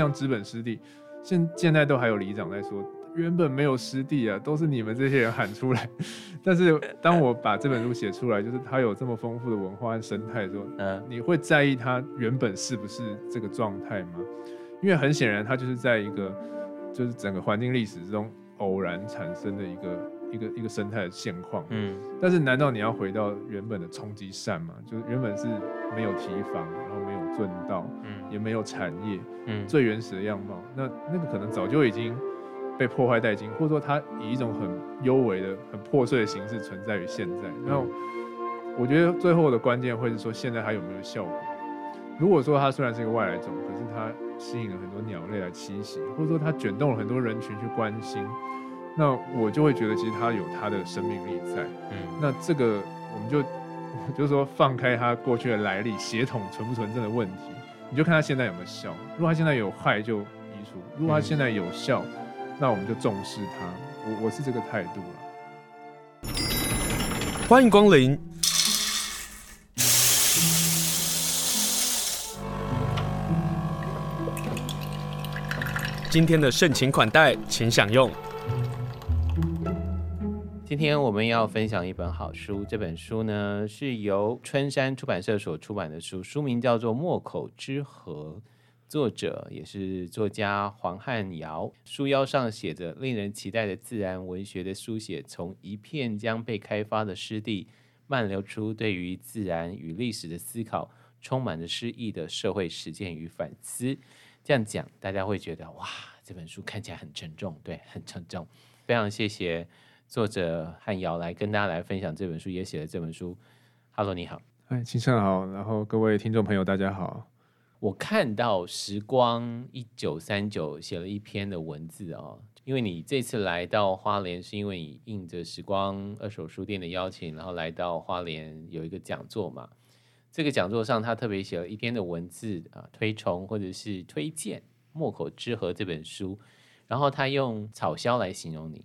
像资本湿地，现现在都还有里长在说，原本没有湿地啊，都是你们这些人喊出来。但是当我把这本书写出来，就是它有这么丰富的文化和生态的时候，嗯，你会在意它原本是不是这个状态吗？因为很显然，它就是在一个就是整个环境历史之中偶然产生的一个一个一个生态的现况。嗯，但是难道你要回到原本的冲击扇吗？就是原本是没有提防，然后没有圳道，嗯，也没有产业，嗯，最原始的样貌，那那个可能早就已经。被破坏殆尽，或者说它以一种很幽微的、很破碎的形式存在于现在。然后，我觉得最后的关键会是说，现在还有没有效果？如果说它虽然是一个外来种，可是它吸引了很多鸟类来栖息，或者说它卷动了很多人群去关心，那我就会觉得其实它有它的生命力在。嗯，那这个我们就就是说放开它过去的来历、血统存不存证的问题，你就看它现在有没有效。如果它现在有害，就移除；如果它现在有效，那我们就重视它，我我是这个态度了。欢迎光临。今天的盛情款待，请享用。今天我们要分享一本好书，这本书呢是由春山出版社所出版的书，书名叫做《墨口之河》。作者也是作家黄汉尧，书腰上写着令人期待的自然文学的书写，从一片将被开发的湿地漫流出对于自然与历史的思考，充满着诗意的社会实践与反思。这样讲，大家会觉得哇，这本书看起来很沉重，对，很沉重。非常谢谢作者汉尧来跟大家来分享这本书，也写了这本书。Hello，你好，哎，清盛好，然后各位听众朋友，大家好。我看到时光一九三九写了一篇的文字哦，因为你这次来到花莲，是因为你应着时光二手书店的邀请，然后来到花莲有一个讲座嘛。这个讲座上，他特别写了一篇的文字啊，推崇或者是推荐《墨口之河》这本书，然后他用草枭来形容你。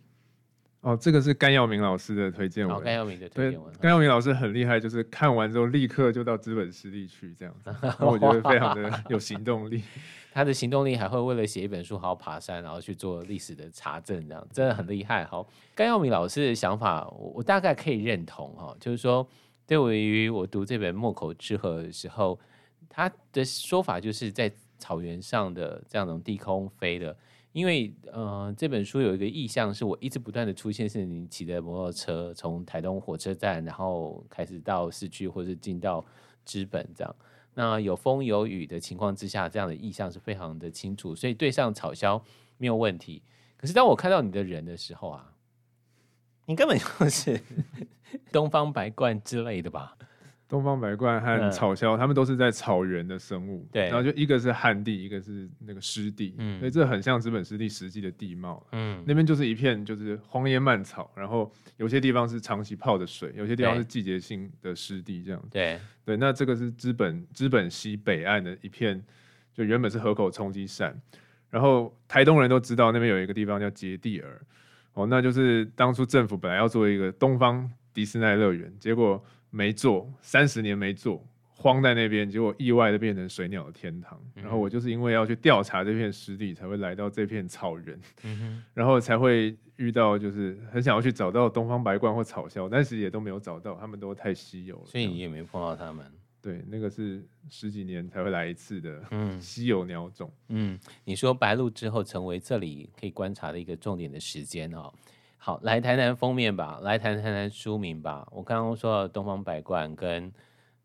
哦，这个是甘耀明老师的推荐文。甘耀明的推荐文。甘耀明老师很厉害，就是看完之后立刻就到资本湿地去，这样子，我觉得非常的有行动力。他的行动力还会为了写一本书，好好爬山，然后去做历史的查证，这样真的很厉害。好，甘耀明老师的想法，我我大概可以认同哈，就是说，对于我读这本《墨口之河》的时候，他的说法就是在草原上的这样种低空飞的。因为呃，这本书有一个意象，是我一直不断的出现，是你骑着摩托车从台东火车站，然后开始到市区，或者进到资本这样。那有风有雨的情况之下，这样的意象是非常的清楚，所以对上草鸮没有问题。可是当我看到你的人的时候啊，你根本就是东方白鸛之类的吧？东方白鹳和草鸮，它、嗯、们都是在草原的生物。对，然后就一个是旱地，一个是那个湿地。嗯，所以这很像资本湿地实际的地貌。嗯，那边就是一片就是荒野蔓草，然后有些地方是长期泡的水，有些地方是季节性的湿地，这样。对对，那这个是资本资本西北岸的一片，就原本是河口冲积扇。然后台东人都知道那边有一个地方叫杰地尔，哦，那就是当初政府本来要做一个东方迪士尼乐园，结果。没做，三十年没做，荒在那边，结果意外的变成水鸟的天堂。嗯、然后我就是因为要去调查这片湿地，才会来到这片草原，嗯、然后才会遇到，就是很想要去找到东方白鹳或草鸮，但是也都没有找到，他们都太稀有了。所以你也没碰到他们。对，那个是十几年才会来一次的稀有鸟种。嗯，你说白鹭之后成为这里可以观察的一个重点的时间哦。好，来谈谈封面吧，来谈谈谈书名吧。我刚刚说到东方百冠跟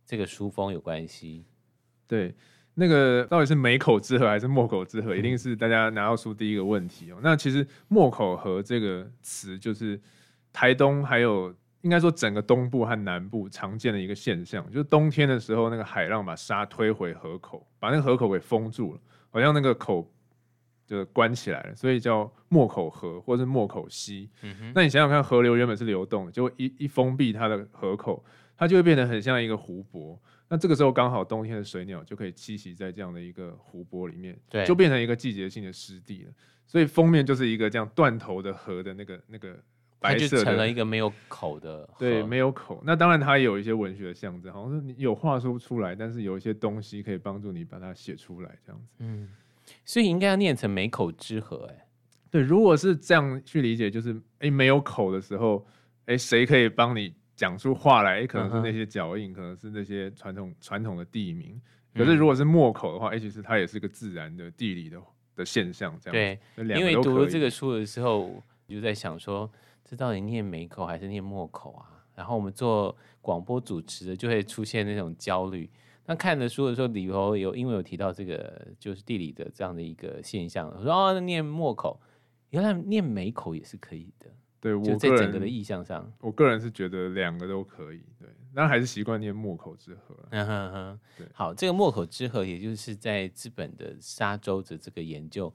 这个书封有关系。对，那个到底是梅口之河还是墨口之河，一定 是大家拿到书第一个问题哦。那其实墨口河这个词，就是台东还有应该说整个东部和南部常见的一个现象，就是冬天的时候，那个海浪把沙推回河口，把那个河口给封住了，好像那个口。就关起来了，所以叫莫口河或者是莫口溪。嗯哼。那你想想看，河流原本是流动的，结果一一封闭它的河口，它就会变得很像一个湖泊。那这个时候刚好冬天的水鸟就可以栖息在这样的一个湖泊里面，对，就变成一个季节性的湿地了。所以封面就是一个这样断头的河的那个那个白色成了一个没有口的河。对，没有口。那当然它也有一些文学的象征，好像是你有话说不出来，但是有一些东西可以帮助你把它写出来，这样子。嗯。所以应该要念成“美口之河”哎。对，如果是这样去理解，就是哎没有口的时候，哎谁可以帮你讲出话来？可能是那些脚印，uh. 可能是那些传统传统的地名。可是如果是墨口的话，哎、嗯、其实它也是个自然的地理的的现象，这样。对，因为读了这个书的时候，就在想说，这到底念美口还是念墨口啊？然后我们做广播主持的就会出现那种焦虑。那看的书的时候，里头有因为有提到这个就是地理的这样的一个现象，我说哦，念墨口，原来念美口也是可以的。对，我就在整个的意象上，我个人是觉得两个都可以。对，但还是习惯念墨口之河。嗯哼哼，对，好，这个墨口之河，也就是在资本的沙洲的这个研究。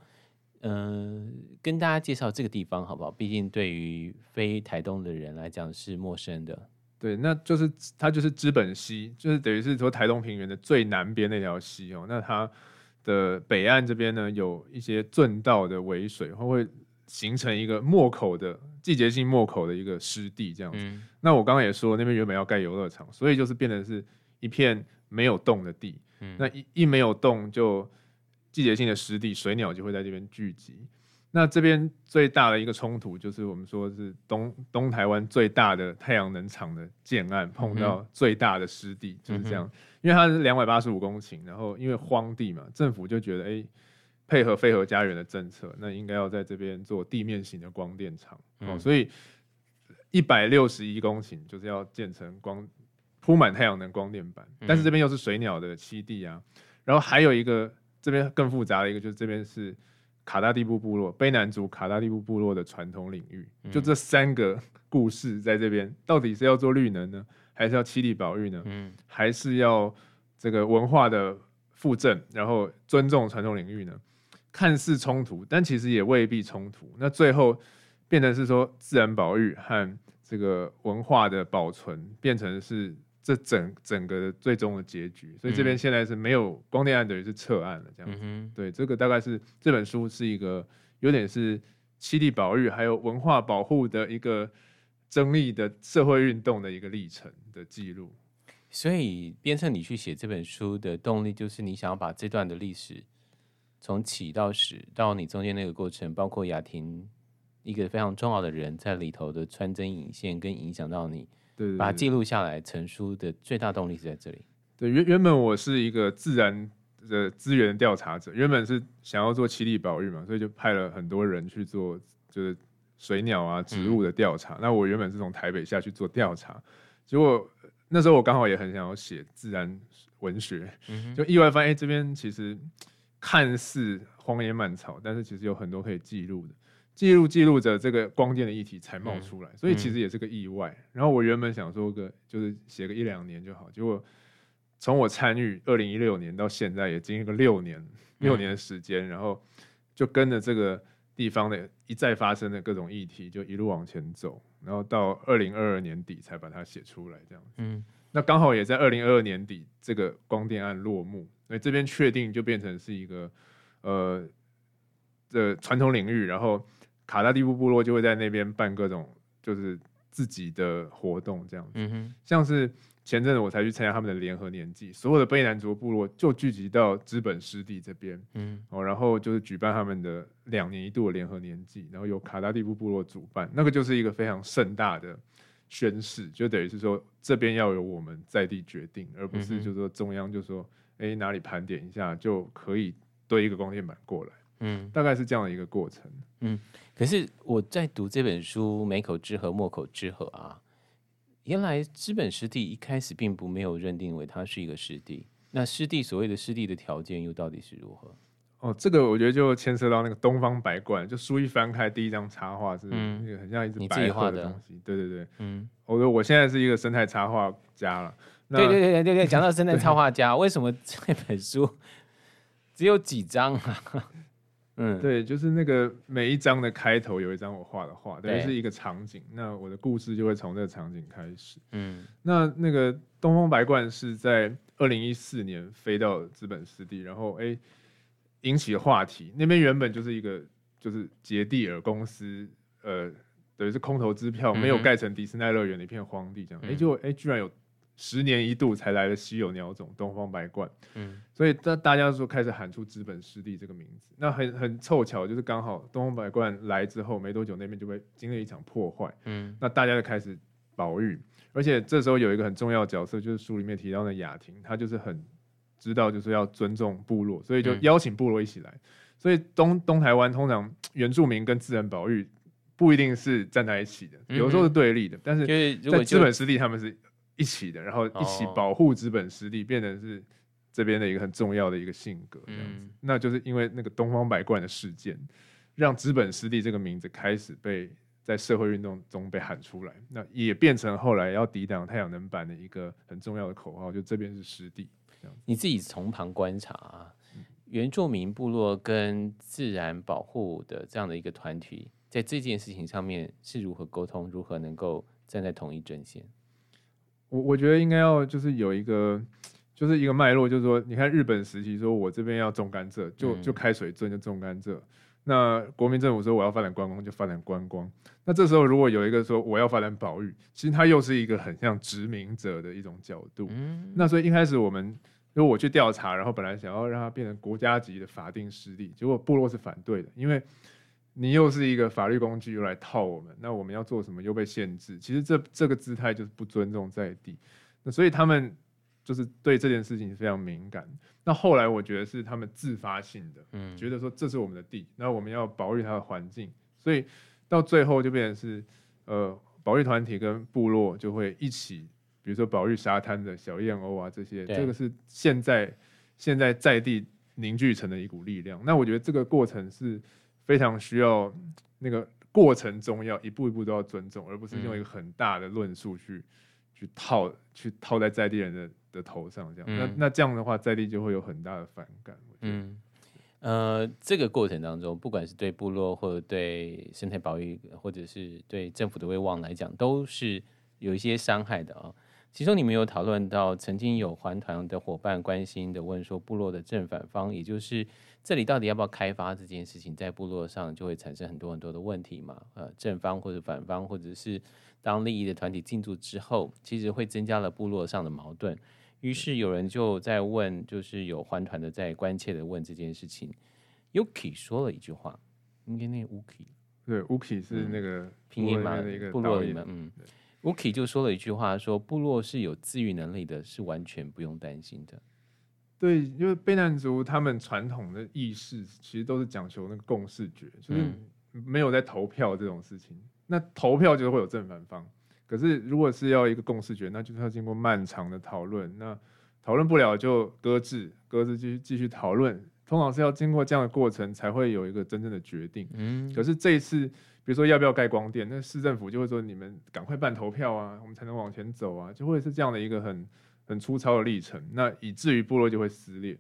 嗯、呃，跟大家介绍这个地方好不好？毕竟对于非台东的人来讲是陌生的。对，那就是它就是资本溪，就是等于是说台东平原的最南边那条溪哦。那它的北岸这边呢，有一些圳道的尾水，它会形成一个墨口的季节性墨口的一个湿地这样子。嗯、那我刚刚也说，那边原本要盖游乐场，所以就是变成是一片没有洞的地。嗯、那一一没有洞就。季节性的湿地，水鸟就会在这边聚集。那这边最大的一个冲突，就是我们说是东东台湾最大的太阳能厂的建案碰到最大的湿地，嗯、就是这样。因为它是两百八十五公顷，然后因为荒地嘛，政府就觉得，哎、欸，配合非核家园的政策，那应该要在这边做地面型的光电厂。嗯、哦，所以一百六十一公顷就是要建成光铺满太阳能光电板，但是这边又是水鸟的栖地啊，然后还有一个。这边更复杂的一个就是这边是卡达蒂布部落，卑南族卡达蒂布部落的传统领域，嗯、就这三个故事在这边，到底是要做绿能呢，还是要七地保育呢？嗯、还是要这个文化的附赠，然后尊重传统领域呢？看似冲突，但其实也未必冲突。那最后变成是说自然保育和这个文化的保存变成是。这整整个最终的结局，所以这边现在是没有光电案，等于是撤案了，这样子。对，这个大概是这本书是一个有点是七地保育还有文化保护的一个争议的社会运动的一个历程的记录。所以鞭策你去写这本书的动力，就是你想要把这段的历史从起到始到你中间那个过程，包括雅婷一个非常重要的人在里头的穿针引线，跟影响到你。对，对，把它记录下来成书的最大动力是在这里。对，原原本我是一个自然的资源调查者，原本是想要做七地保育嘛，所以就派了很多人去做，就是水鸟啊、植物的调查。嗯、那我原本是从台北下去做调查，结果那时候我刚好也很想要写自然文学，嗯、就意外发现，哎，这边其实看似荒野蔓草，但是其实有很多可以记录的。记录记录着这个光电的议题才冒出来，嗯、所以其实也是个意外。嗯、然后我原本想说个就是写个一两年就好，结果从我参与二零一六年到现在也经历个六年六年的时间，嗯、然后就跟着这个地方的一再发生的各种议题就一路往前走，然后到二零二二年底才把它写出来这样子。嗯，那刚好也在二零二二年底这个光电案落幕，所以这边确定就变成是一个呃的传统领域，然后。卡达地布部落就会在那边办各种就是自己的活动，这样子，嗯、哼像是前阵子我才去参加他们的联合年祭，所有的卑南族部落就聚集到资本湿地这边，嗯，哦，然后就是举办他们的两年一度的联合年祭，然后由卡达地布部落主办，那个就是一个非常盛大的宣誓，就等于是说这边要由我们在地决定，而不是就是说中央就说，哎、欸，哪里盘点一下就可以堆一个光电板过来。嗯，大概是这样的一个过程。嗯，可是我在读这本书《美口之河，墨口之河》啊，原来资本湿地一开始并不没有认定为它是一个湿地。那湿地所谓的湿地的条件又到底是如何？哦，这个我觉得就牵涉到那个东方白冠，就书一翻开，第一张插画是那个很像一只白画的东西。对对对，嗯，我说我现在是一个生态插画家了。对对对对对，讲到生态 插画家，为什么这本书只有几张啊？嗯，对，就是那个每一章的开头有一张我画的画，等于是一个场景，那我的故事就会从这个场景开始。嗯，那那个东方白冠是在二零一四年飞到资本湿地，然后哎引起话题。那边原本就是一个就是杰地尔公司，呃，等于是空头支票，没有盖成迪斯尼乐园的一片荒地，这样。哎、嗯，结果哎居然有十年一度才来的稀有鸟种东方白冠，嗯，所以大大家说开始喊出资本湿地这个名字，那很很凑巧，就是刚好东方白冠来之后没多久，那边就被经历一场破坏，嗯，那大家就开始保育，而且这时候有一个很重要的角色，就是书里面提到的雅婷，她就是很知道就是要尊重部落，所以就邀请部落一起来，所以东东台湾通常原住民跟自然保育不一定是站在一起的，有时候是对立的，但是在资本湿地他们是。一起的，然后一起保护资本湿地，变成是这边的一个很重要的一个性格，这样子。那就是因为那个东方白冠的事件，让资本湿地这个名字开始被在社会运动中被喊出来，那也变成后来要抵挡太阳能板的一个很重要的口号，就这边是湿地。你自己从旁观察啊，原住民部落跟自然保护的这样的一个团体，在这件事情上面是如何沟通，如何能够站在同一阵线？我我觉得应该要就是有一个，就是一个脉络，就是说，你看日本时期说，我这边要种甘蔗，就就开水圳就种甘蔗。那国民政府说我要发展观光，就发展观光。那这时候如果有一个说我要发展保育，其实它又是一个很像殖民者的一种角度。嗯那所以一开始我们，如果我去调查，然后本来想要让它变成国家级的法定湿地，结果部落是反对的，因为。你又是一个法律工具，又来套我们，那我们要做什么又被限制？其实这这个姿态就是不尊重在地，那所以他们就是对这件事情非常敏感。那后来我觉得是他们自发性的，嗯，觉得说这是我们的地，那我们要保育它的环境，所以到最后就变成是呃，保育团体跟部落就会一起，比如说保育沙滩的小燕鸥啊这些，这个是现在现在在地凝聚成的一股力量。那我觉得这个过程是。非常需要那个过程中要一步一步都要尊重，而不是用一个很大的论述去、嗯、去套去套在在地人的的头上这样。嗯、那那这样的话，在地就会有很大的反感。嗯，呃，这个过程当中，不管是对部落或者对生态保育，或者是对政府的威望来讲，都是有一些伤害的啊、哦。其中你们有讨论到，曾经有环团的伙伴关心的问说，部落的正反方，也就是这里到底要不要开发这件事情，在部落上就会产生很多很多的问题嘛？呃，正方或者反方，或者是当利益的团体进驻之后，其实会增加了部落上的矛盾。于是有人就在问，就是有环团的在关切的问这件事情。Yuki 说了一句话，应该那 Uki 对 Uki 是那个拼音嘛？部落里面，嗯。Uki 就说了一句话，说部落是有自愈能力的，是完全不用担心的。对，因为卑南族他们传统的意识其实都是讲求那个共识觉，就是没有在投票这种事情。那投票就是会有正反方，可是如果是要一个共识觉，那就是要经过漫长的讨论。那讨论不了就搁置，搁置继续继续讨论。通常是要经过这样的过程，才会有一个真正的决定。嗯，可是这一次。比如说要不要盖光电，那市政府就会说，你们赶快办投票啊，我们才能往前走啊，就会是这样的一个很很粗糙的历程。那以至于部落就会撕裂，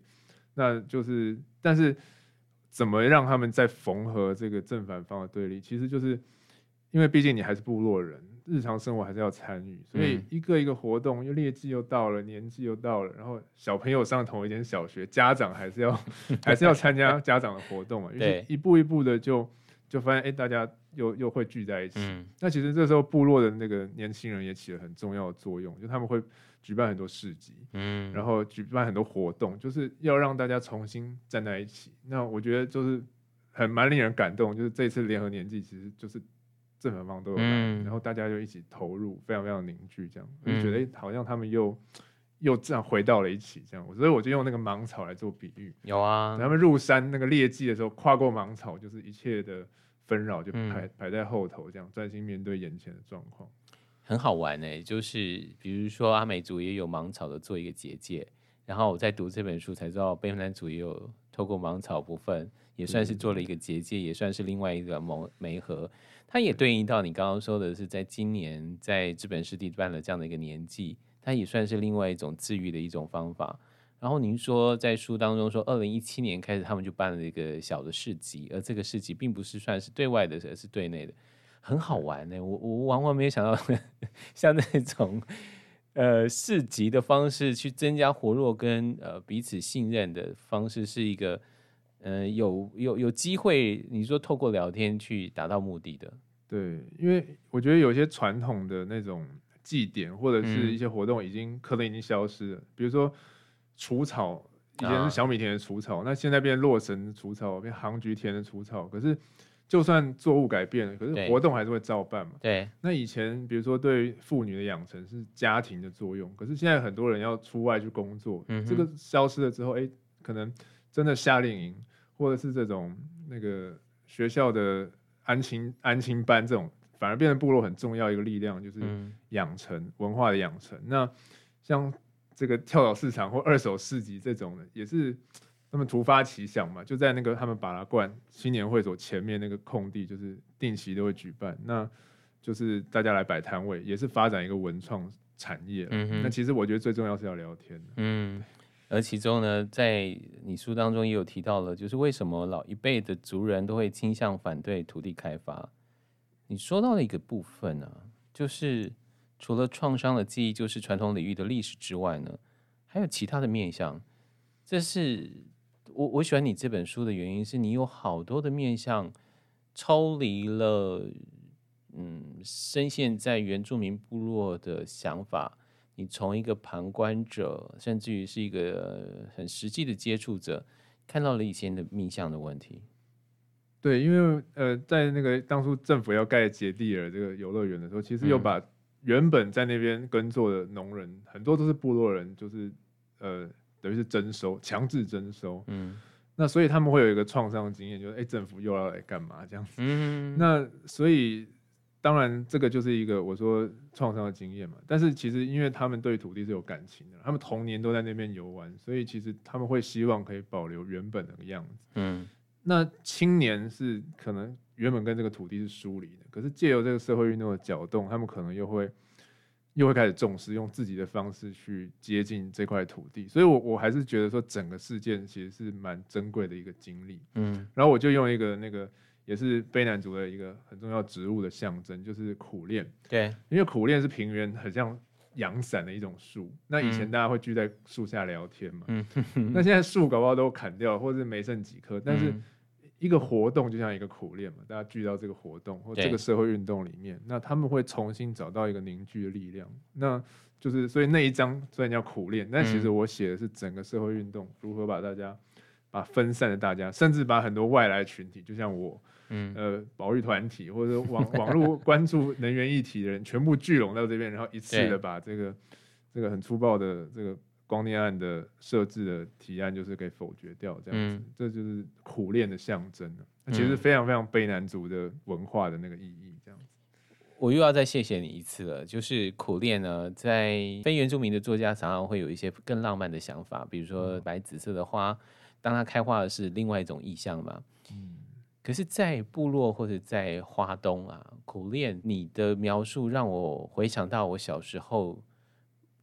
那就是，但是怎么让他们再缝合这个正反方的对立？其实就是因为毕竟你还是部落人，日常生活还是要参与，所以一个一个活动，又劣迹又到了，年纪又到了，然后小朋友上同一间小学，家长还是要 还是要参加家长的活动啊，一步一步的就就发现，哎，大家。又又会聚在一起，嗯、那其实这时候部落的那个年轻人也起了很重要的作用，就他们会举办很多市集，嗯，然后举办很多活动，就是要让大家重新站在一起。那我觉得就是很蛮令人感动，就是这次联合年祭其实就是正反方都有来，嗯、然后大家就一起投入，非常非常凝聚，这样我就觉得、欸、好像他们又又这样回到了一起，这样，所以我就用那个芒草来做比喻。有啊，他们入山那个猎季的时候，跨过芒草，就是一切的。纷扰就排排在后头，这样专心面对眼前的状况，很好玩呢、欸。就是比如说阿美族也有芒草的做一个结界，然后我在读这本书才知道，卑南族也有透过芒草部分，也算是做了一个结界，也算是另外一个蒙媒合。它也对应到你刚刚说的是，在今年在资本湿地办了这样的一个年纪，它也算是另外一种治愈的一种方法。然后您说在书当中说，二零一七年开始他们就办了一个小的市集，而这个市集并不是算是对外的，而是对内的，很好玩呢。我我往往没有想到，像那种呃市集的方式去增加活络跟呃彼此信任的方式，是一个呃有有有机会，你说透过聊天去达到目的的。对，因为我觉得有些传统的那种。祭典或者是一些活动已经、嗯、可能已经消失了，比如说除草，以前是小米田的除草，啊、那现在变洛神除草，变杭菊田的除草，可是。就算作物改变了，可是活动还是会照办嘛。对。那以前比如说对妇女的养成是家庭的作用，可是现在很多人要出外去工作，嗯、哼这个消失了之后，哎、欸，可能真的夏令营或者是这种那个学校的安亲安亲班这种，反而变成部落很重要一个力量，就是养成、嗯、文化的养成。那像这个跳蚤市场或二手市集这种的，也是。他们突发奇想嘛，就在那个他们巴拉罐青年会所前面那个空地，就是定期都会举办，那就是大家来摆摊位，也是发展一个文创产业。嗯哼，那其实我觉得最重要是要聊天。嗯，而其中呢，在你书当中也有提到了，就是为什么老一辈的族人都会倾向反对土地开发。你说到了一个部分呢、啊，就是除了创伤的记忆，就是传统领域的历史之外呢，还有其他的面向，这是。我我喜欢你这本书的原因是你有好多的面向，抽离了，嗯，深陷在原住民部落的想法，你从一个旁观者，甚至于是一个很实际的接触者，看到了以前的面向的问题。对，因为呃，在那个当初政府要盖杰地尔这个游乐园的时候，其实又把原本在那边耕作的农人，嗯、很多都是部落人，就是呃。等于是征收，强制征收。嗯，那所以他们会有一个创伤经验，就是哎、欸，政府又要来干嘛这样子。嗯，那所以当然这个就是一个我说创伤的经验嘛。但是其实因为他们对土地是有感情的，他们童年都在那边游玩，所以其实他们会希望可以保留原本的样子。嗯，那青年是可能原本跟这个土地是疏离的，可是借由这个社会运动的搅动，他们可能又会。又会开始重视，用自己的方式去接近这块土地，所以我我还是觉得说整个事件其实是蛮珍贵的一个经历。嗯，然后我就用一个那个也是卑南族的一个很重要植物的象征，就是苦楝。对，因为苦楝是平原很像阳伞的一种树，那以前大家会聚在树下聊天嘛。嗯，那现在树搞不好都砍掉，或者没剩几棵，但是。一个活动就像一个苦练嘛，大家聚到这个活动或这个社会运动里面，那他们会重新找到一个凝聚的力量。那就是所以那一章虽然叫苦练，但其实我写的是整个社会运动如何把大家把分散的大家，甚至把很多外来群体，就像我，嗯呃，保育团体或者网 网络关注能源议题的人，全部聚拢到这边，然后一次的把这个这个很粗暴的这个。光电案的设置的提案就是给否决掉，这样子，嗯、这就是苦练的象征，其实非常非常卑南族的文化的那个意义，这样子。我又要再谢谢你一次了，就是苦练呢，在非原住民的作家常常会有一些更浪漫的想法，比如说白紫色的花，当它开花的是另外一种意象嘛。嗯。可是，在部落或者在花东啊，苦练，你的描述让我回想到我小时候。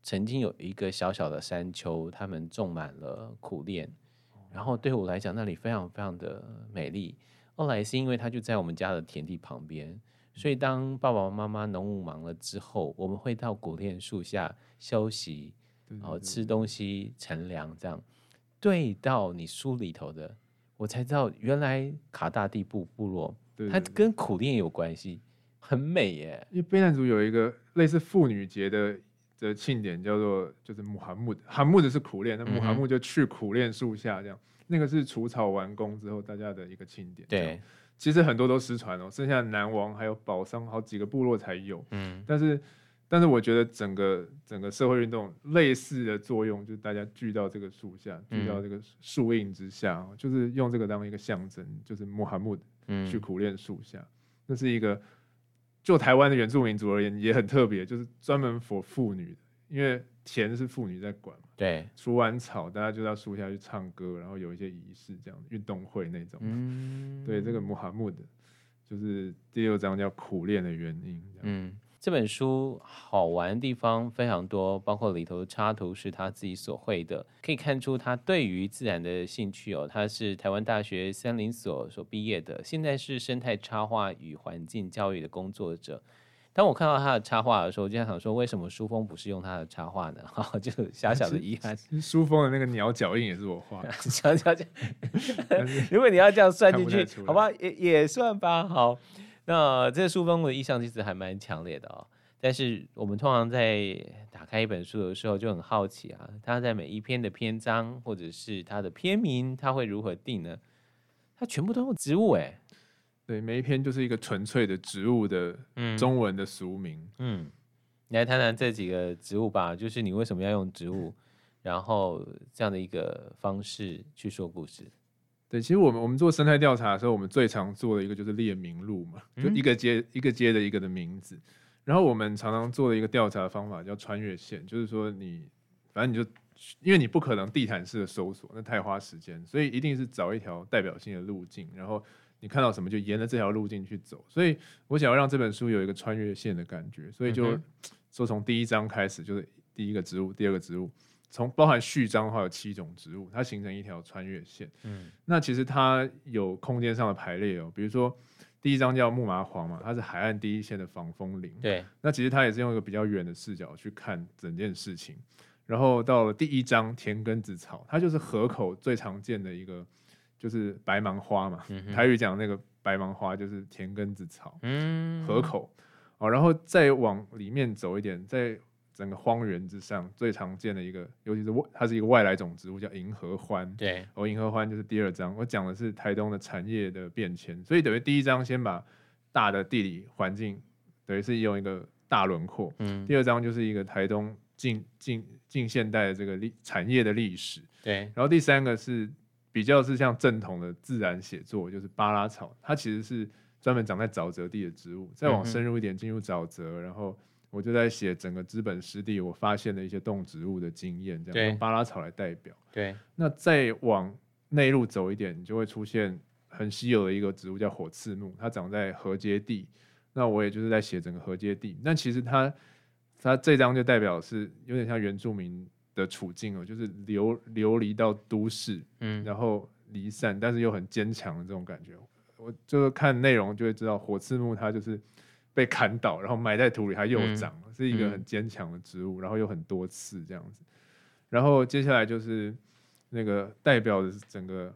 曾经有一个小小的山丘，他们种满了苦楝，然后对我来讲，那里非常非常的美丽。后来是因为它就在我们家的田地旁边，所以当爸爸妈妈农务忙了之后，我们会到苦楝树下休息，然后吃东西、乘凉，这样。对到你书里头的，我才知道原来卡大地部部落，它跟苦楝有关系，很美耶。因为卑南族有一个类似妇女节的。的庆典叫做就是穆罕木德，罕木德是苦练，那穆罕木就去苦练树下这样，嗯、那个是除草完工之后大家的一个庆典。对，其实很多都失传了，剩下南王还有保桑好几个部落才有。嗯，但是但是我觉得整个整个社会运动类似的作用，就是大家聚到这个树下，聚到这个树荫之下，嗯、就是用这个当一个象征，就是穆罕木德去苦练树下，嗯、那是一个。就台湾的原住民族而言，也很特别，就是专门 for 妇女的，因为田是妇女在管嘛。对，除完草，大家就到树下去唱歌，然后有一些仪式，这样运动会那种。嗯，对，这个穆罕默德就是第六章叫苦练的原因。嗯。这本书好玩的地方非常多，包括里头的插图是他自己所绘的，可以看出他对于自然的兴趣哦。他是台湾大学森林所所毕业的，现在是生态插画与环境教育的工作者。当我看到他的插画的时候，我就想说，为什么书封不是用他的插画呢？哈，就小小的遗憾。书封的那个鸟脚印也是我画的，小脚印。如果你要这样算进去，好吧，也也算吧，好。那这个书封的意象其实还蛮强烈的哦，但是我们通常在打开一本书的时候就很好奇啊，它在每一篇的篇章或者是它的篇名，它会如何定呢？它全部都用植物哎，对，每一篇就是一个纯粹的植物的中文的俗名。嗯，你来谈谈这几个植物吧，就是你为什么要用植物，然后这样的一个方式去说故事。对，其实我们我们做生态调查的时候，我们最常做的一个就是列名录嘛，就一个接一个接的一个的名字。然后我们常常做的一个调查的方法叫穿越线，就是说你反正你就。因为你不可能地毯式的搜索，那太花时间，所以一定是找一条代表性的路径，然后你看到什么就沿着这条路径去走。所以我想要让这本书有一个穿越线的感觉，所以就 说从第一章开始就是第一个植物，第二个植物，从包含序章的话有七种植物，它形成一条穿越线。嗯，那其实它有空间上的排列哦，比如说第一章叫木麻黄嘛，它是海岸第一线的防风林。对，那其实它也是用一个比较远的视角去看整件事情。然后到了第一章田根子草，它就是河口最常见的一个，就是白芒花嘛。嗯、台语讲那个白芒花就是田根子草。嗯，河口哦，然后再往里面走一点，在整个荒原之上最常见的一个，尤其是外，它是一个外来种植物，叫银河欢。对，哦，银河欢就是第二章，我讲的是台东的产业的变迁，所以等于第一章先把大的地理环境等于是用一个大轮廓。嗯，第二章就是一个台东。近近近现代的这个历产业的历史，对。然后第三个是比较是像正统的自然写作，就是巴拉草，它其实是专门长在沼泽地的植物。再往深入一点，进入沼泽，然后我就在写整个资本湿地，我发现的一些动植物的经验，这样用巴拉草来代表。对。那再往内陆走一点，你就会出现很稀有的一个植物，叫火刺木，它长在河阶地。那我也就是在写整个河阶地，那其实它。它这张就代表是有点像原住民的处境哦，就是流流离到都市，嗯，然后离散，但是又很坚强的这种感觉。我就是看内容就会知道，火刺木它就是被砍倒，然后埋在土里，它又长，嗯、是一个很坚强的植物，然后又很多刺这样子。然后接下来就是那个代表的整个，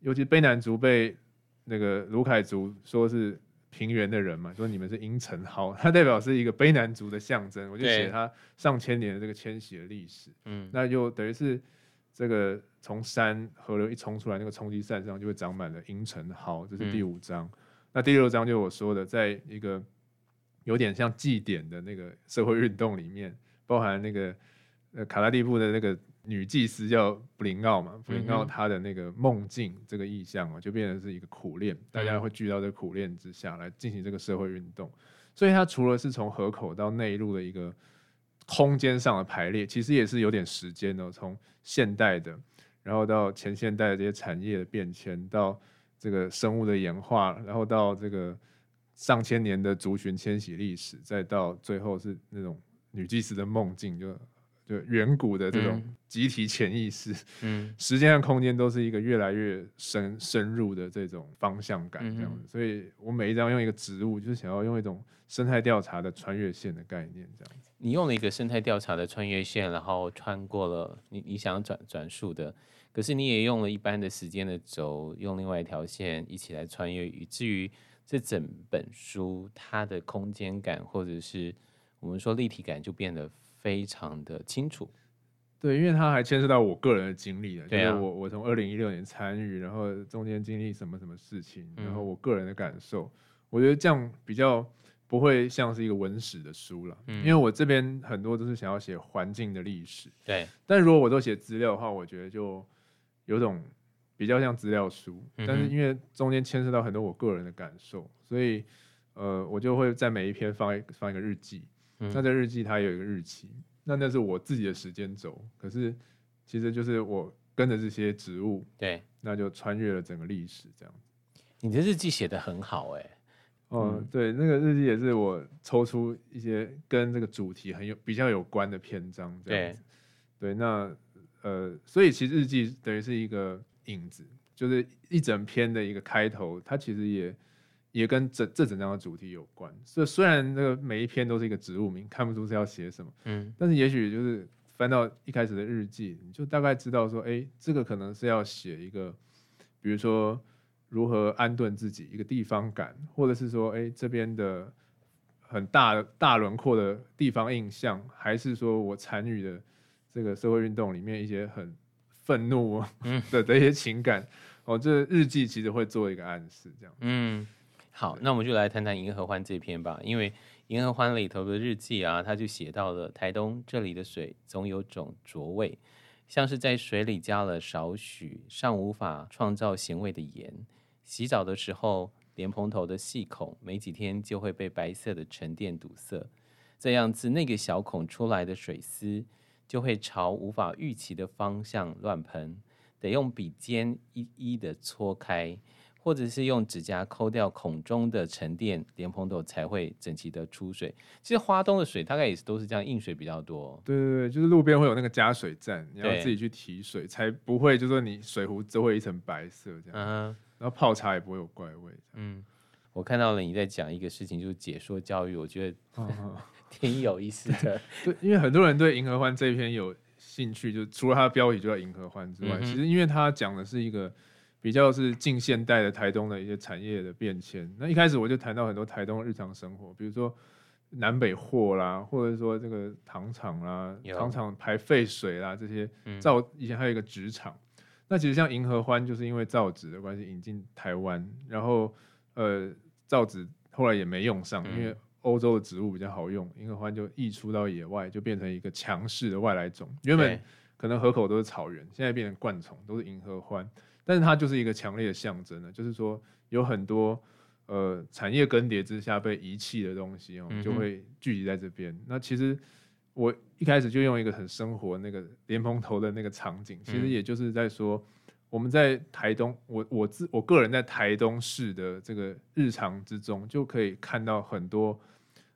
尤其卑南族被那个卢凯族说是。平原的人嘛，说你们是阴沉蒿，它代表是一个卑南族的象征。我就写它上千年的这个迁徙的历史。嗯，那就等于是这个从山河流一冲出来，那个冲击扇上就会长满了阴沉蒿，这是第五章。嗯、那第六章就我说的，在一个有点像祭典的那个社会运动里面，包含那个呃卡拉蒂布的那个。女祭司叫布林奥嘛，布林奥她的那个梦境这个意象啊，就变成是一个苦练，大家会聚到这个苦练之下来进行这个社会运动。所以它除了是从河口到内陆的一个空间上的排列，其实也是有点时间的，从现代的，然后到前现代的这些产业的变迁，到这个生物的演化，然后到这个上千年的族群迁徙历史，再到最后是那种女祭司的梦境就。就远古的这种集体潜意识，嗯，时间和空间都是一个越来越深深入的这种方向感，这样子。嗯、所以我每一张用一个植物，就是想要用一种生态调查的穿越线的概念，这样子。你用了一个生态调查的穿越线，然后穿过了你你想转转述的，可是你也用了一般的时间的轴，用另外一条线一起来穿越，以至于这整本书它的空间感或者是我们说立体感就变得。非常的清楚，对，因为它还牵涉到我个人的经历了，对啊，就是我我从二零一六年参与，然后中间经历什么什么事情，然后我个人的感受，嗯、我觉得这样比较不会像是一个文史的书了，嗯，因为我这边很多都是想要写环境的历史，对，但如果我都写资料的话，我觉得就有种比较像资料书，嗯、但是因为中间牵涉到很多我个人的感受，所以呃，我就会在每一篇放一放一个日记。那这日记它有一个日期，那那是我自己的时间轴。可是其实就是我跟着这些植物，对，那就穿越了整个历史这样。你的日记写的很好哎、欸。哦、嗯，对，那个日记也是我抽出一些跟这个主题很有比较有关的篇章这样子。对，对，那呃，所以其实日记等于是一个影子，就是一整篇的一个开头，它其实也。也跟这这整张的主题有关，所以虽然这个每一篇都是一个植物名，看不出是要写什么，嗯，但是也许就是翻到一开始的日记，你就大概知道说，哎，这个可能是要写一个，比如说如何安顿自己一个地方感，或者是说，哎，这边的很大大轮廓的地方印象，还是说我参与的这个社会运动里面一些很愤怒 的的一些情感，哦，这日记其实会做一个暗示，这样。嗯，好，那我们就来谈谈《银河欢》这篇吧，因为《银河欢》里头的日记啊，他就写到了台东这里的水总有种浊味，像是在水里加了少许尚无法创造咸味的盐，洗澡的时候。莲蓬头的细孔，没几天就会被白色的沉淀堵塞，这样子那个小孔出来的水丝就会朝无法预期的方向乱喷，得用笔尖一一的搓开，或者是用指甲抠掉孔中的沉淀，莲蓬头才会整齐的出水。其实花东的水大概也是都是这样，硬水比较多。对对对，就是路边会有那个加水站，你要自己去提水，才不会就说你水壶只会一层白色这样。嗯。然后泡茶也不会有怪味。嗯，我看到了你在讲一个事情，就是解说教育，我觉得挺有意思的。对，因为很多人对《银河欢》这一篇有兴趣，就除了它的标题就叫《银河欢》之外，嗯、其实因为它讲的是一个比较是近现代的台东的一些产业的变迁。那一开始我就谈到很多台东的日常生活，比如说南北货啦，或者说这个糖厂啦、糖厂排废水啦这些造，以前还有一个纸厂。那其实像银河欢，就是因为造纸的关系引进台湾，然后呃造纸后来也没用上，因为欧洲的植物比较好用，银河欢就溢出到野外，就变成一个强势的外来种。原本可能河口都是草原，现在变成灌丛，都是银河欢，但是它就是一个强烈的象征呢，就是说有很多呃产业更迭之下被遗弃的东西哦，就会聚集在这边。那其实。我一开始就用一个很生活那个莲蓬头的那个场景，其实也就是在说，我们在台东，我我自我个人在台东市的这个日常之中，就可以看到很多，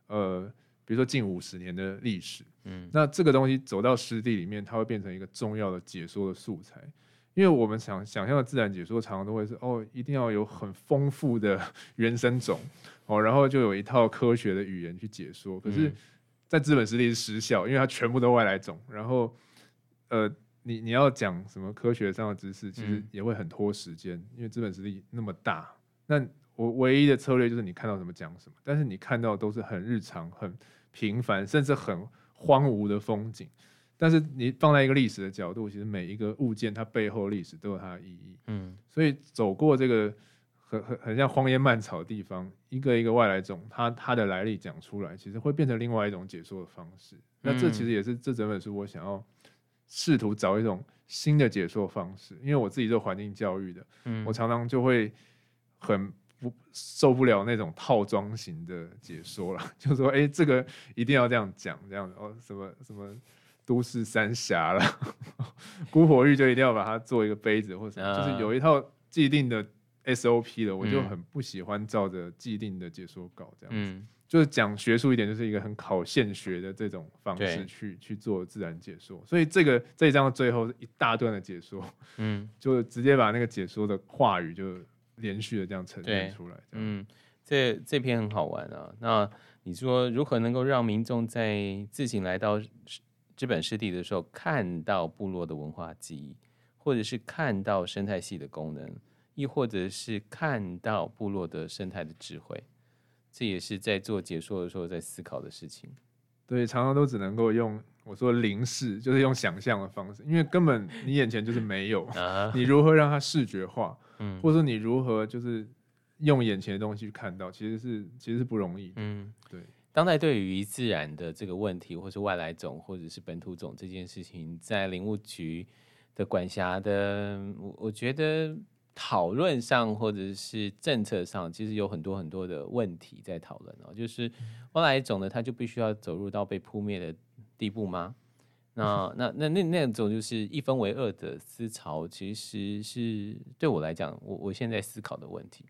呃，比如说近五十年的历史，嗯，那这个东西走到湿地里面，它会变成一个重要的解说的素材，因为我们想想象的自然解说，常常都会是哦，一定要有很丰富的原生种，哦，然后就有一套科学的语言去解说，可是。在资本实力是失效，因为它全部都外来种。然后，呃，你你要讲什么科学上的知识，其实也会很拖时间，嗯、因为资本实力那么大。那我唯一的策略就是你看到什么讲什么，但是你看到都是很日常、很平凡，甚至很荒芜的风景。但是你放在一个历史的角度，其实每一个物件它背后历史都有它的意义。嗯，所以走过这个。很很很像荒烟蔓草的地方，一个一个外来种，它它的来历讲出来，其实会变成另外一种解说的方式。那这其实也是这整本书我想要试图找一种新的解说方式。因为我自己做环境教育的，嗯我常常就会很不受不了那种套装型的解说了，就说哎、欸，这个一定要这样讲，这样哦，什么什么都市三峡了，孤火玉就一定要把它做一个杯子，或者什么，就是有一套既定的。SOP 的，我就很不喜欢照着既定的解说稿这样子，嗯、就是讲学术一点，就是一个很考现学的这种方式去去做自然解说。所以这个这一章最后一大段的解说，嗯，就直接把那个解说的话语就连续的这样呈现出来。嗯，这这篇很好玩啊。那你说如何能够让民众在自行来到知本湿地的时候，看到部落的文化记忆，或者是看到生态系的功能？亦或者是看到部落的生态的智慧，这也是在做解说的时候在思考的事情。对，常常都只能够用我说零视，就是用想象的方式，因为根本你眼前就是没有。你如何让它视觉化？嗯，或者说你如何就是用眼前的东西去看到，其实是其实是不容易。嗯，对。当代对于自然的这个问题，或是外来种，或者是本土种这件事情，在林务局的管辖的，我我觉得。讨论上或者是政策上，其实有很多很多的问题在讨论哦。就是外来种呢，它就必须要走入到被扑灭的地步吗？那那那那那种就是一分为二的思潮，其实是对我来讲，我我现在思考的问题。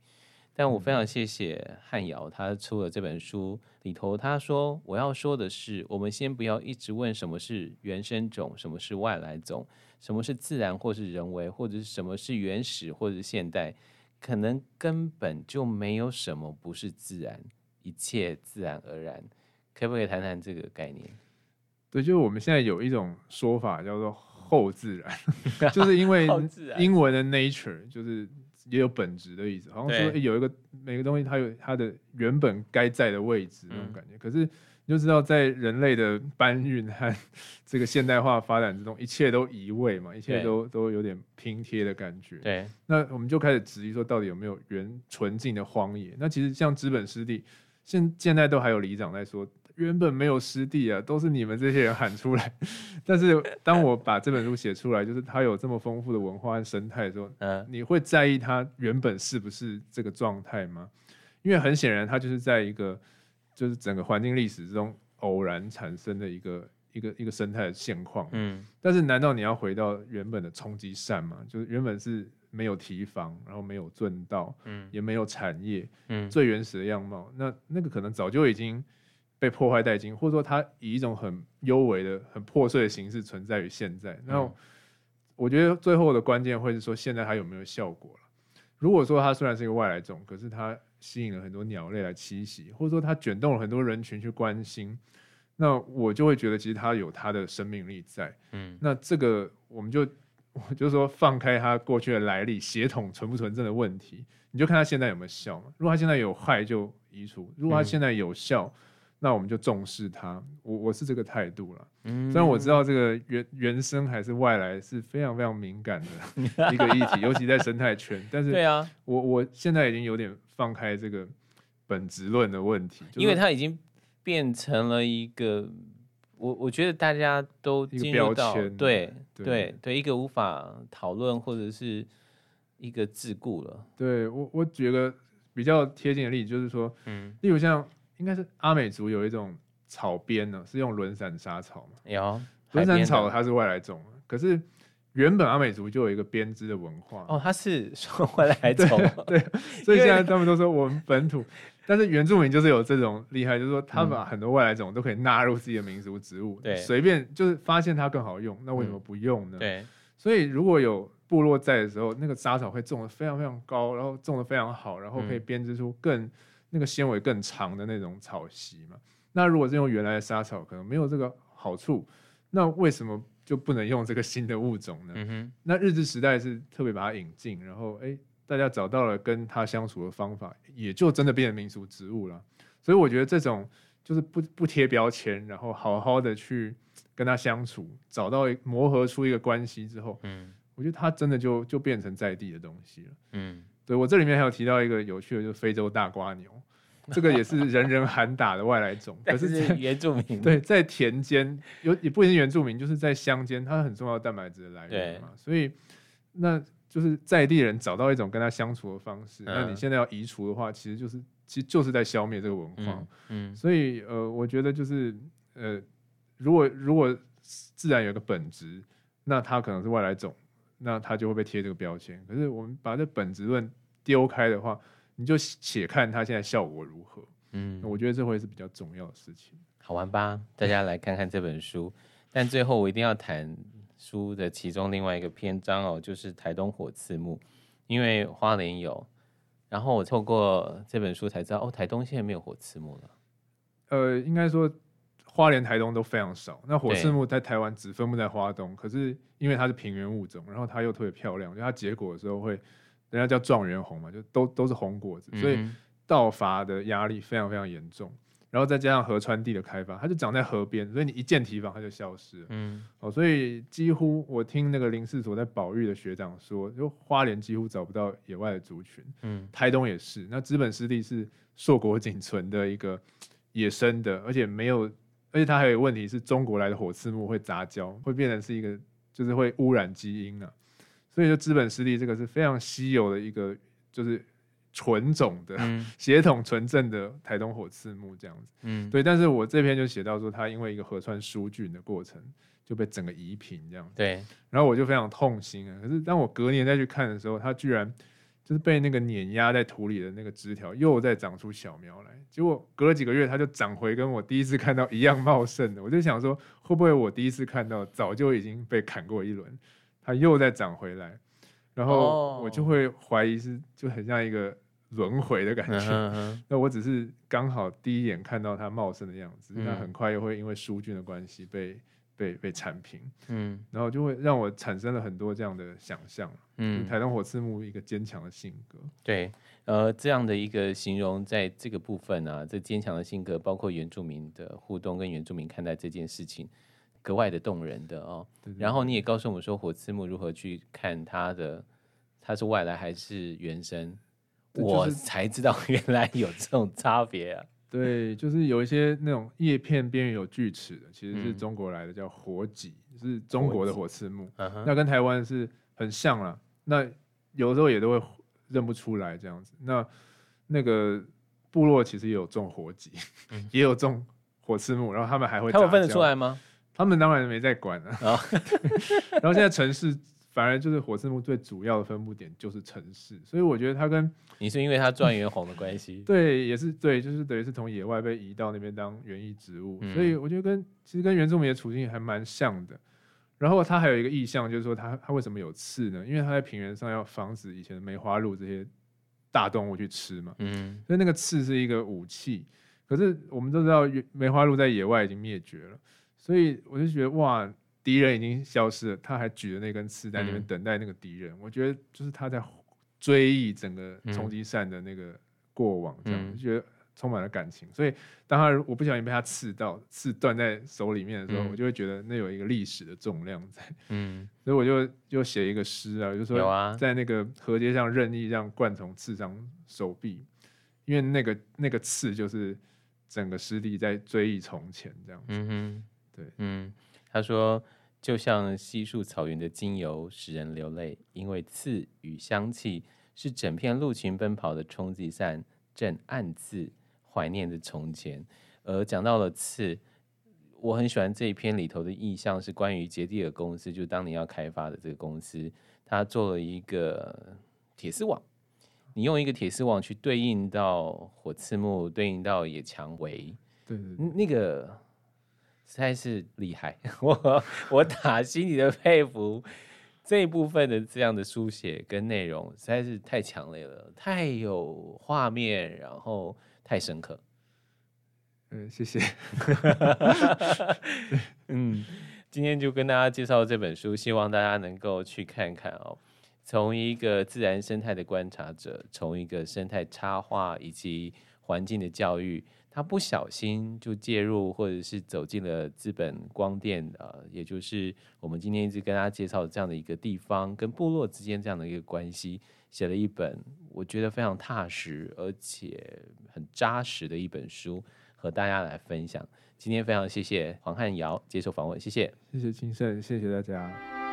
但我非常谢谢汉尧，他出了这本书里头，他说我要说的是，我们先不要一直问什么是原生种，什么是外来种，什么是自然或是人为，或者是什么是原始或者是现代，可能根本就没有什么不是自然，一切自然而然。可不可以谈谈这个概念？对，就是我们现在有一种说法叫做后自然，就是因为 英文的 nature 就是。也有本质的意思，好像说有一个每个东西它有它的原本该在的位置那种感觉。嗯、可是你就知道，在人类的搬运和 这个现代化发展之中，一切都移位嘛，一切都都有点拼贴的感觉。对，那我们就开始质疑说，到底有没有原纯净的荒野？那其实像资本湿地，现现在都还有里长在说。原本没有湿地啊，都是你们这些人喊出来。但是当我把这本书写出来，就是它有这么丰富的文化和生态的时候，嗯，你会在意它原本是不是这个状态吗？因为很显然，它就是在一个就是整个环境历史之中偶然产生的一个一个一个生态的现况。嗯，但是难道你要回到原本的冲积扇吗？就是原本是没有提防，然后没有圳道，嗯，也没有产业，嗯，最原始的样貌，那那个可能早就已经。被破坏殆尽，或者说它以一种很幽微的、很破碎的形式存在于现在。那、嗯、我觉得最后的关键会是说，现在它有没有效果了？如果说它虽然是一个外来种，可是它吸引了很多鸟类来栖息，或者说它卷动了很多人群去关心，那我就会觉得其实它有它的生命力在。嗯，那这个我们就我就说放开它过去的来历、血统纯不纯正的问题，你就看它现在有没有效嘛？如果它现在有害，就移除；如果它现在有效，嗯那我们就重视它，我我是这个态度了。嗯，虽然我知道这个原原生还是外来是非常非常敏感的 一个议题，尤其在生态圈。但是，对啊，我我现在已经有点放开这个本质论的问题，因为它已经变成了一个，我我觉得大家都进入到对对对对一个无法讨论或者是一个桎梏了。对我我举个比较贴近的例子，就是说，嗯，例如像。应该是阿美族有一种草编呢，是用轮伞沙草嘛？有 轮伞草，它是外来种，可是原本阿美族就有一个编织的文化。哦，它是说外来种，对，所以现在他们都说我们本土，但是原住民就是有这种厉害，就是说他把很多外来种都可以纳入自己的民族植物，对，随便就是发现它更好用，那为什么不用呢？对，所以如果有部落在的时候，那个沙草会种的非常非常高，然后种的非常好，然后可以编织出更。那个纤维更长的那种草席嘛，那如果是用原来的沙草，可能没有这个好处。那为什么就不能用这个新的物种呢？那日治时代是特别把它引进，然后哎，大家找到了跟它相处的方法，也就真的变成民俗植物了。所以我觉得这种就是不不贴标签，然后好好的去跟它相处，找到磨合出一个关系之后，嗯，我觉得它真的就就变成在地的东西了。嗯。对，我这里面还有提到一个有趣的，就是非洲大瓜牛，这个也是人人喊打的外来种，可是原住民。对，在田间有也不一定原住民，就是在乡间，它很重要的蛋白质的来源嘛。所以那就是在地人找到一种跟它相处的方式。嗯、那你现在要移除的话，其实就是其实就是在消灭这个文化。嗯。嗯，所以呃，我觉得就是呃，如果如果自然有个本质，那它可能是外来种。那它就会被贴这个标签。可是我们把这本质论丢开的话，你就且看它现在效果如何。嗯，我觉得这会是比较重要的事情。好玩吧？大家来看看这本书。但最后我一定要谈书的其中另外一个篇章哦，就是台东火刺木，因为花莲有。然后我透过这本书才知道，哦，台东现在没有火刺木了。呃，应该说。花莲、台东都非常少。那火刺木在台湾只分布在花东，可是因为它是平原物种，然后它又特别漂亮，就它结果的时候会，人家叫状元红嘛，就都都是红果子，所以盗伐的压力非常非常严重。然后再加上河川地的开发，它就长在河边，所以你一建堤防它就消失了。嗯，哦，所以几乎我听那个林试所在保育的学长说，就花莲几乎找不到野外的族群。嗯，台东也是。那资本湿地是硕果仅存的一个野生的，而且没有。而且它还有一个问题是中国来的火刺木会杂交，会变成是一个就是会污染基因啊，所以就资本势力这个是非常稀有的一个就是纯种的、嗯、血统纯正的台东火刺木这样子。嗯，对。但是我这篇就写到说，它因为一个河川疏浚的过程就被整个移平这样子。对。然后我就非常痛心啊。可是当我隔年再去看的时候，它居然。就是被那个碾压在土里的那个枝条又再长出小苗来，结果隔了几个月，它就长回跟我第一次看到一样茂盛的。我就想说，会不会我第一次看到早就已经被砍过一轮，它又再长回来，然后我就会怀疑是就很像一个轮回的感觉。Oh. 那我只是刚好第一眼看到它茂盛的样子，那很快又会因为疏浚的关系被被被铲平，嗯，然后就会让我产生了很多这样的想象，嗯，台东火刺木一个坚强的性格，对，呃，这样的一个形容，在这个部分啊，这坚强的性格，包括原住民的互动跟原住民看待这件事情，格外的动人的哦。对对对，然后你也告诉我们说，火刺木如何去看它的，它是外来还是原生？就是、我才知道原来有这种差别啊。对，就是有一些那种叶片边缘有锯齿的，其实是中国来的，叫火棘，是中国的火刺木。那跟台湾是很像了。那有的时候也都会认不出来这样子。那那个部落其实也有种火棘，也有种火刺木，然后他们还会，他们分得出来吗？他们当然没在管了。然后现在城市。反而就是火刺木最主要的分布点就是城市，所以我觉得它跟你是因为它状元红的关系，对，也是对，就是等于是从野外被移到那边当园艺植物，所以我觉得跟其实跟原住民的处境还蛮像的。然后它还有一个意象，就是说它它为什么有刺呢？因为它在平原上要防止以前的梅花鹿这些大动物去吃嘛，嗯，所以那个刺是一个武器。可是我们都知道梅花鹿在野外已经灭绝了，所以我就觉得哇。敌人已经消失了，他还举着那根刺在那边等待那个敌人。嗯、我觉得就是他在追忆整个冲击扇的那个过往，这样、嗯、就觉得充满了感情。所以当他我不小心被他刺到，刺断在手里面的时候，嗯、我就会觉得那有一个历史的重量在。嗯，所以我就就写一个诗啊，就说在那个河街上任意让灌虫刺伤手臂，因为那个那个刺就是整个湿地在追忆从前这样子。嗯，对，嗯。他说：“就像稀树草原的精油使人流泪，因为刺与香气是整片鹿群奔跑的冲击扇，正暗自怀念着从前。而讲到了刺，我很喜欢这一篇里头的意象，是关于杰地尔公司，就当年要开发的这个公司，他做了一个铁丝网，你用一个铁丝网去对应到火刺木，对应到野蔷薇，对，对，对，那个。”实在是厉害，我我打心里的佩服这一部分的这样的书写跟内容，实在是太强烈了，太有画面，然后太深刻。嗯，谢谢。嗯，今天就跟大家介绍这本书，希望大家能够去看看哦。从一个自然生态的观察者，从一个生态插画以及环境的教育。他不小心就介入，或者是走进了资本光电，呃，也就是我们今天一直跟大家介绍的这样的一个地方，跟部落之间这样的一个关系，写了一本我觉得非常踏实而且很扎实的一本书，和大家来分享。今天非常谢谢黄汉尧接受访问，谢谢，谢谢金盛，谢谢大家。